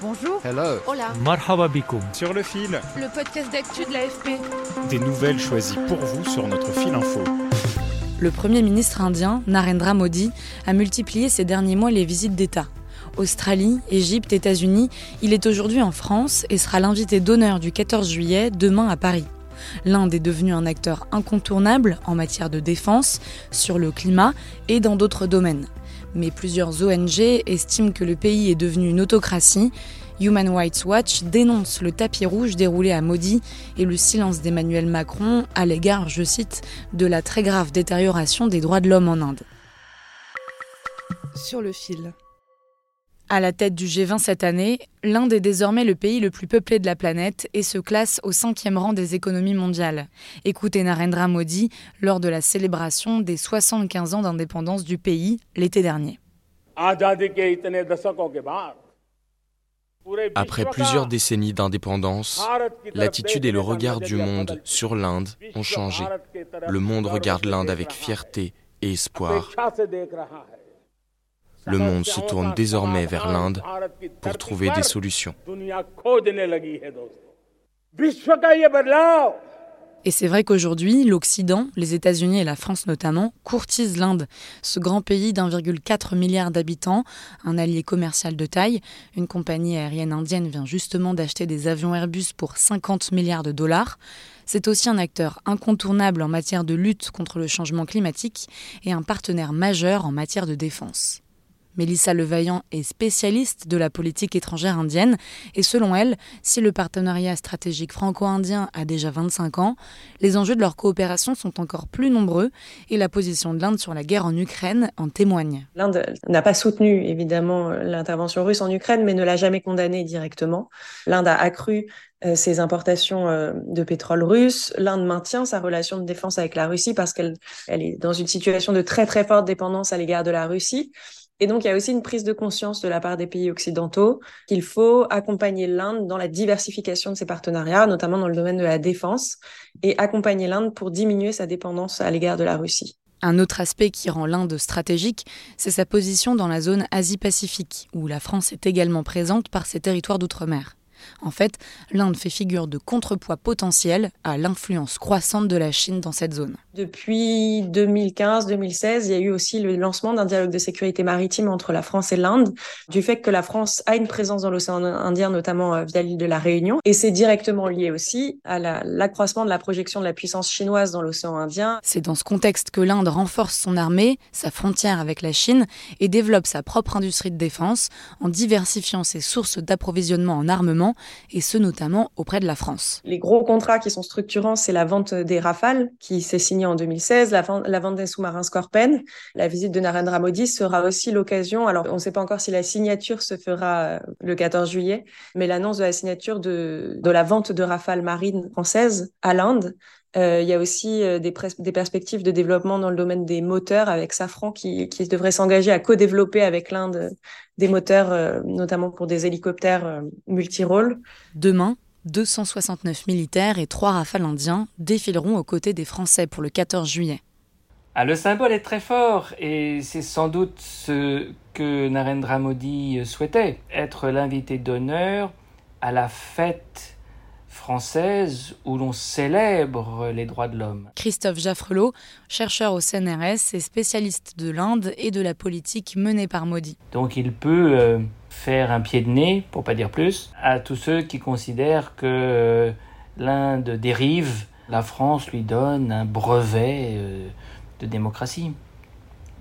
Bonjour. Hello. Hola. Marhaba bikoum. Sur le fil, Le podcast d'actu de l'AFP. des nouvelles choisies pour vous sur notre fil info. Le Premier ministre indien, Narendra Modi, a multiplié ces derniers mois les visites d'État. Australie, Égypte, États-Unis, il est aujourd'hui en France et sera l'invité d'honneur du 14 juillet, demain à Paris. L'Inde est devenue un acteur incontournable en matière de défense, sur le climat et dans d'autres domaines. Mais plusieurs ONG estiment que le pays est devenu une autocratie. Human Rights Watch dénonce le tapis rouge déroulé à Modi et le silence d'Emmanuel Macron à l'égard, je cite, de la très grave détérioration des droits de l'homme en Inde. Sur le fil. À la tête du G20 cette année, l'Inde est désormais le pays le plus peuplé de la planète et se classe au cinquième rang des économies mondiales. Écoutez Narendra Modi lors de la célébration des 75 ans d'indépendance du pays l'été dernier. Après plusieurs décennies d'indépendance, l'attitude et le regard du monde sur l'Inde ont changé. Le monde regarde l'Inde avec fierté et espoir le monde se tourne désormais vers l'Inde pour trouver des solutions. Et c'est vrai qu'aujourd'hui, l'Occident, les États-Unis et la France notamment, courtisent l'Inde, ce grand pays d'1,4 milliard d'habitants, un allié commercial de taille. Une compagnie aérienne indienne vient justement d'acheter des avions Airbus pour 50 milliards de dollars. C'est aussi un acteur incontournable en matière de lutte contre le changement climatique et un partenaire majeur en matière de défense. Mélissa Levaillant est spécialiste de la politique étrangère indienne et selon elle, si le partenariat stratégique franco-indien a déjà 25 ans, les enjeux de leur coopération sont encore plus nombreux et la position de l'Inde sur la guerre en Ukraine en témoigne. L'Inde n'a pas soutenu évidemment l'intervention russe en Ukraine, mais ne l'a jamais condamnée directement. L'Inde a accru euh, ses importations euh, de pétrole russe. L'Inde maintient sa relation de défense avec la Russie parce qu'elle elle est dans une situation de très très forte dépendance à l'égard de la Russie. Et donc, il y a aussi une prise de conscience de la part des pays occidentaux qu'il faut accompagner l'Inde dans la diversification de ses partenariats, notamment dans le domaine de la défense, et accompagner l'Inde pour diminuer sa dépendance à l'égard de la Russie. Un autre aspect qui rend l'Inde stratégique, c'est sa position dans la zone Asie-Pacifique, où la France est également présente par ses territoires d'outre-mer. En fait, l'Inde fait figure de contrepoids potentiel à l'influence croissante de la Chine dans cette zone. Depuis 2015-2016, il y a eu aussi le lancement d'un dialogue de sécurité maritime entre la France et l'Inde, du fait que la France a une présence dans l'océan Indien, notamment euh, via l'île de la Réunion. Et c'est directement lié aussi à la- l'accroissement de la projection de la puissance chinoise dans l'océan Indien. C'est dans ce contexte que l'Inde renforce son armée, sa frontière avec la Chine et développe sa propre industrie de défense en diversifiant ses sources d'approvisionnement en armement, et ce notamment auprès de la France. Les gros contrats qui sont structurants, c'est la vente des Rafales, qui s'est signée en 2016, la, vente- des sous-marins Scorpen. La visite de Narendra Modi sera aussi l'occasion, alors on ne sait pas encore si la signature se fera euh, le 14 juillet, mais l'annonce de la signature de la vente de Rafales marines françaises à l'Inde. Euh, il y a aussi euh, des, perspectives de développement dans le domaine des moteurs avec Safran qui, qui devrait s'engager à co-développer avec l'Inde euh, des moteurs, euh, notamment pour des hélicoptères euh, multirôles. Demain, 269 militaires et 3 rafales indiens défileront aux côtés des Français pour le 14 juillet. Ah, le symbole est très fort et c'est sans doute ce que Narendra Modi souhaitait, être l'invité d'honneur à la fête française où l'on célèbre les droits de l'homme. Christophe Jaffrelot, chercheur au CNRS et spécialiste de l'Inde et de la politique menée par Modi. Donc il peut euh, faire un pied de nez, pour pas dire plus, à tous ceux qui considèrent que euh, l'Inde dérive, la France lui donne un brevet euh, de démocratie.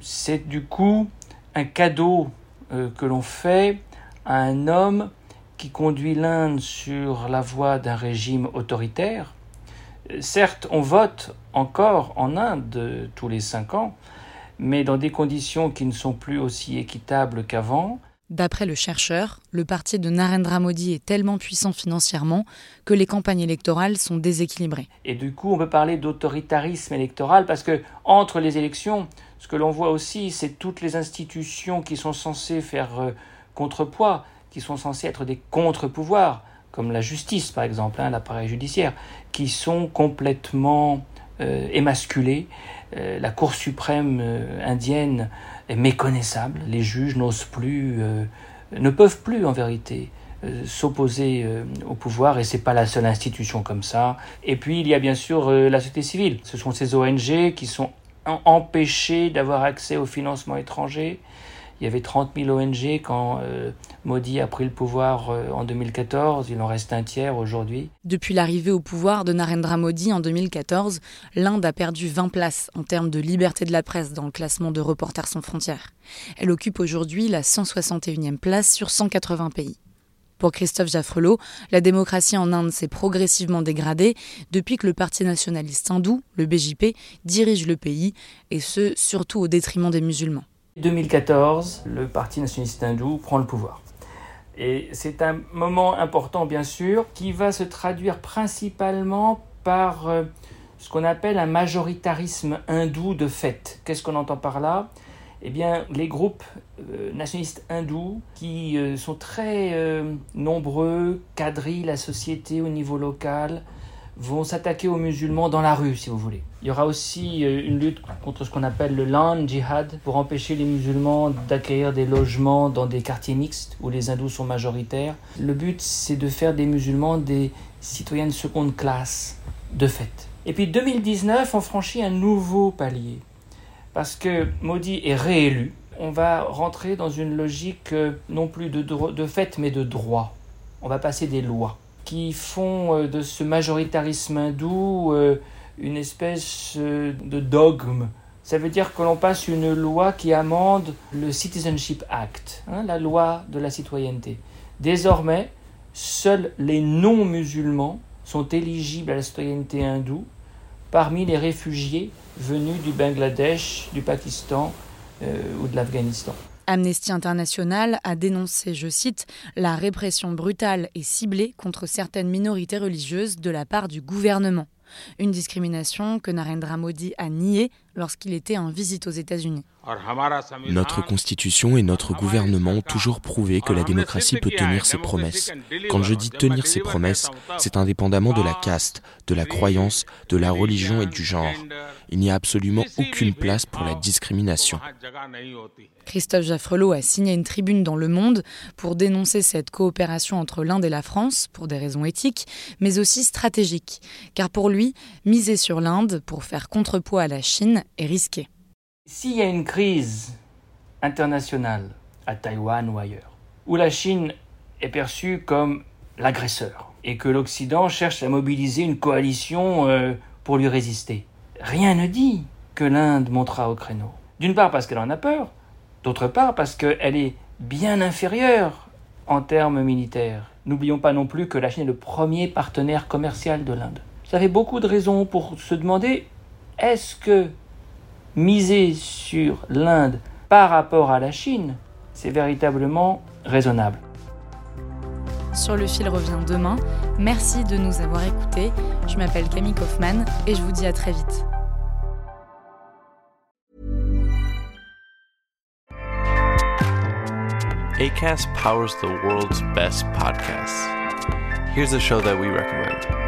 C'est du coup un cadeau que l'on fait à un homme qui conduit l'Inde sur la voie d'un régime autoritaire. Certes, on vote encore en Inde tous les cinq ans, mais dans des conditions qui ne sont plus aussi équitables qu'avant. D'après le chercheur, le parti de Narendra Modi est tellement puissant financièrement que les campagnes électorales sont déséquilibrées. Et du coup, on peut parler d'autoritarisme électoral parce que entre les élections, ce que l'on voit aussi, c'est toutes les institutions qui sont censées faire euh, contrepoids, qui sont censées être des contre-pouvoirs, comme la justice par exemple, hein, l'appareil judiciaire, qui sont complètement euh, émasculées. Euh, la Cour suprême indienne est méconnaissable. Les juges n'osent plus, euh, ne peuvent plus en vérité euh, s'opposer euh, au pouvoir et c'est pas la seule institution comme ça. Et puis il y a bien sûr la société civile. Ce sont ces ONG qui sont empêchées d'avoir accès au financement étranger. Il y avait 30 000 ONG quand euh, Modi a pris le pouvoir euh, en 2014. Il en reste un tiers aujourd'hui. Depuis l'arrivée au pouvoir de Narendra Modi en 2014, l'Inde a perdu 20 places en termes de liberté de la presse dans le classement de Reporters sans frontières. Elle occupe aujourd'hui la 161e place sur 180 pays. Pour Christophe Jaffrelot, la démocratie en Inde s'est progressivement dégradée depuis que le Parti nationaliste hindou, le BJP, dirige le pays, et ce, surtout au détriment des musulmans. 2014, le Parti nationaliste hindou prend le pouvoir. Et c'est un moment important, bien sûr, qui va se traduire principalement par euh, ce qu'on appelle un majoritarisme hindou de fait. Qu'est-ce qu'on entend par là? Eh bien, les groupes euh, nationalistes hindous, qui euh, sont très nombreux, quadrillent la société au niveau local, vont s'attaquer aux musulmans dans la rue, si vous voulez. Il y aura aussi euh, une lutte contre ce qu'on appelle le land jihad pour empêcher les musulmans d'acquérir des logements dans des quartiers mixtes où les hindous sont majoritaires. Le but, c'est de faire des musulmans des citoyens de seconde classe, de fait. Et puis 2019, on franchit un nouveau palier. Parce que Modi est réélu, on va rentrer dans une logique euh, non plus de, de fait, mais de droit. On va passer des lois qui font euh, de ce majoritarisme hindou euh, une espèce euh, de dogme. Ça veut dire que l'on passe une loi qui amende le Citizenship Act, hein, la loi de la citoyenneté. Désormais, seuls les non-musulmans sont éligibles à la citoyenneté hindoue parmi les réfugiés venus du Bangladesh, du Pakistan ou de l'Afghanistan. Amnesty International a dénoncé, je cite, la répression brutale et ciblée contre certaines minorités religieuses de la part du gouvernement. Une discrimination que Narendra Modi a niée lorsqu'il était en visite aux États-Unis. Notre constitution et notre gouvernement ont toujours prouvé que la démocratie peut tenir ses promesses. Quand je dis tenir ses promesses, c'est indépendamment de la caste, de la croyance, de la religion et du genre. Il n'y a absolument aucune place pour la discrimination. Christophe Jaffrelot a signé une tribune dans Le Monde pour dénoncer cette coopération entre l'Inde et la France pour des raisons éthiques, mais aussi stratégiques. Car pour lui, miser sur l'Inde pour faire contrepoids à la Chine S'il y a une crise internationale à Taïwan ou ailleurs, où la Chine est perçue comme l'agresseur et que l'Occident cherche à mobiliser une coalition euh, pour lui résister, rien ne dit que l'Inde montera au créneau. D'une part parce qu'elle en a peur, d'autre part parce qu'elle est bien inférieure en termes militaires. N'oublions pas non plus que la Chine est le premier partenaire commercial de l'Inde. Ça fait beaucoup de raisons pour se demander est-ce que miser sur l'Inde par rapport à la Chine, c'est véritablement raisonnable. Sur le fil revient demain. Merci de nous avoir écoutés. Je m'appelle Camille Kaufmann et je vous dis à très vite. ACAST powers the world's best podcasts. Here's a show that we recommend.